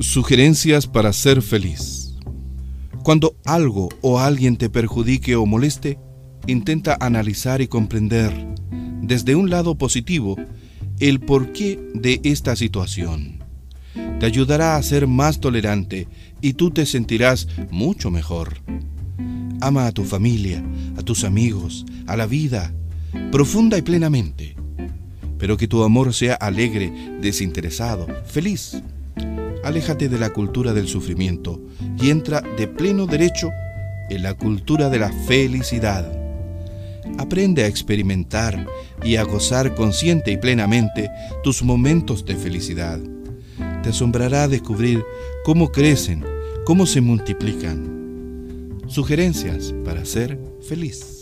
Sugerencias para ser feliz. Cuando algo o alguien te perjudique o moleste, intenta analizar y comprender, desde un lado positivo, el porqué de esta situación. Te ayudará a ser más tolerante y tú te sentirás mucho mejor. Ama a tu familia, a tus amigos, a la vida, profunda y plenamente. Pero que tu amor sea alegre, desinteresado, feliz. Aléjate de la cultura del sufrimiento y entra de pleno derecho en la cultura de la felicidad. Aprende a experimentar y a gozar consciente y plenamente tus momentos de felicidad. Te asombrará descubrir cómo crecen, cómo se multiplican. Sugerencias para ser feliz.